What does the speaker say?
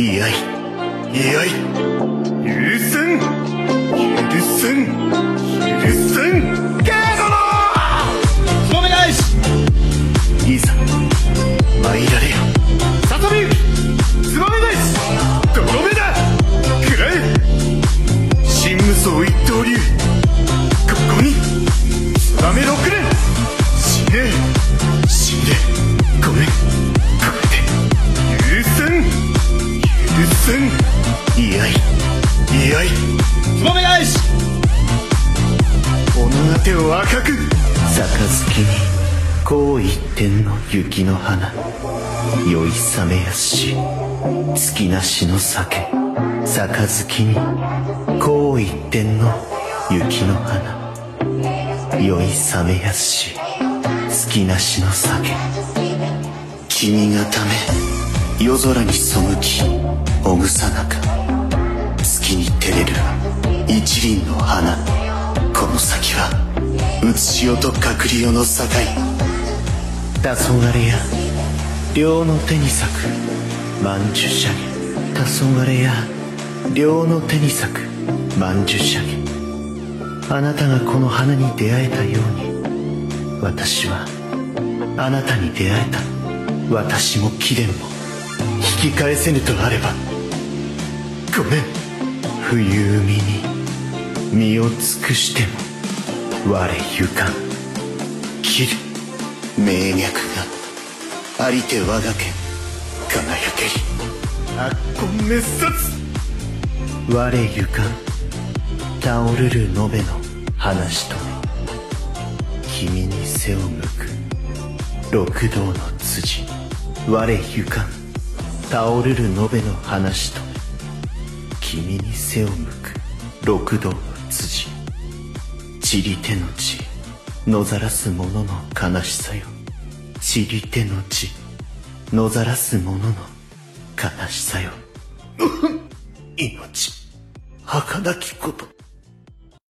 いやい。いやい。許せん。許せん。許せん。ゲードつばめ返しいざ参ら許せん。いやい。いやい。つばめ返し。己の手を赤く。杯。にこう言ってんの雪の花。酔いさめやし。月なしの酒。杯に。こう言ってんの雪の花。酔いさめやし。月なしの酒。君がため夜空に背きほぐさなか月に照れる一輪の花。この先はうつしおと隔離よの境。黄昏や両の手に咲く曼珠シャゲ黄昏や両の手に咲く曼珠シャゲあなたがこの花に出会えたように私はあなたに出会えた。私も貴殿も。引き返せぬとあればごめん。冬海に身を尽くしても我ゆかん。切る。名脈がありて我が剣輝けり。悪根滅殺。我ゆかん倒るる延べの話と君に背を向く。六道の辻。我ゆかん。倒るる延べの話と君に背を向く六道の辻。散り手の地野ざらす者の悲しさよ。散り手の地野ざらす者の悲しさよ。命儚きこと。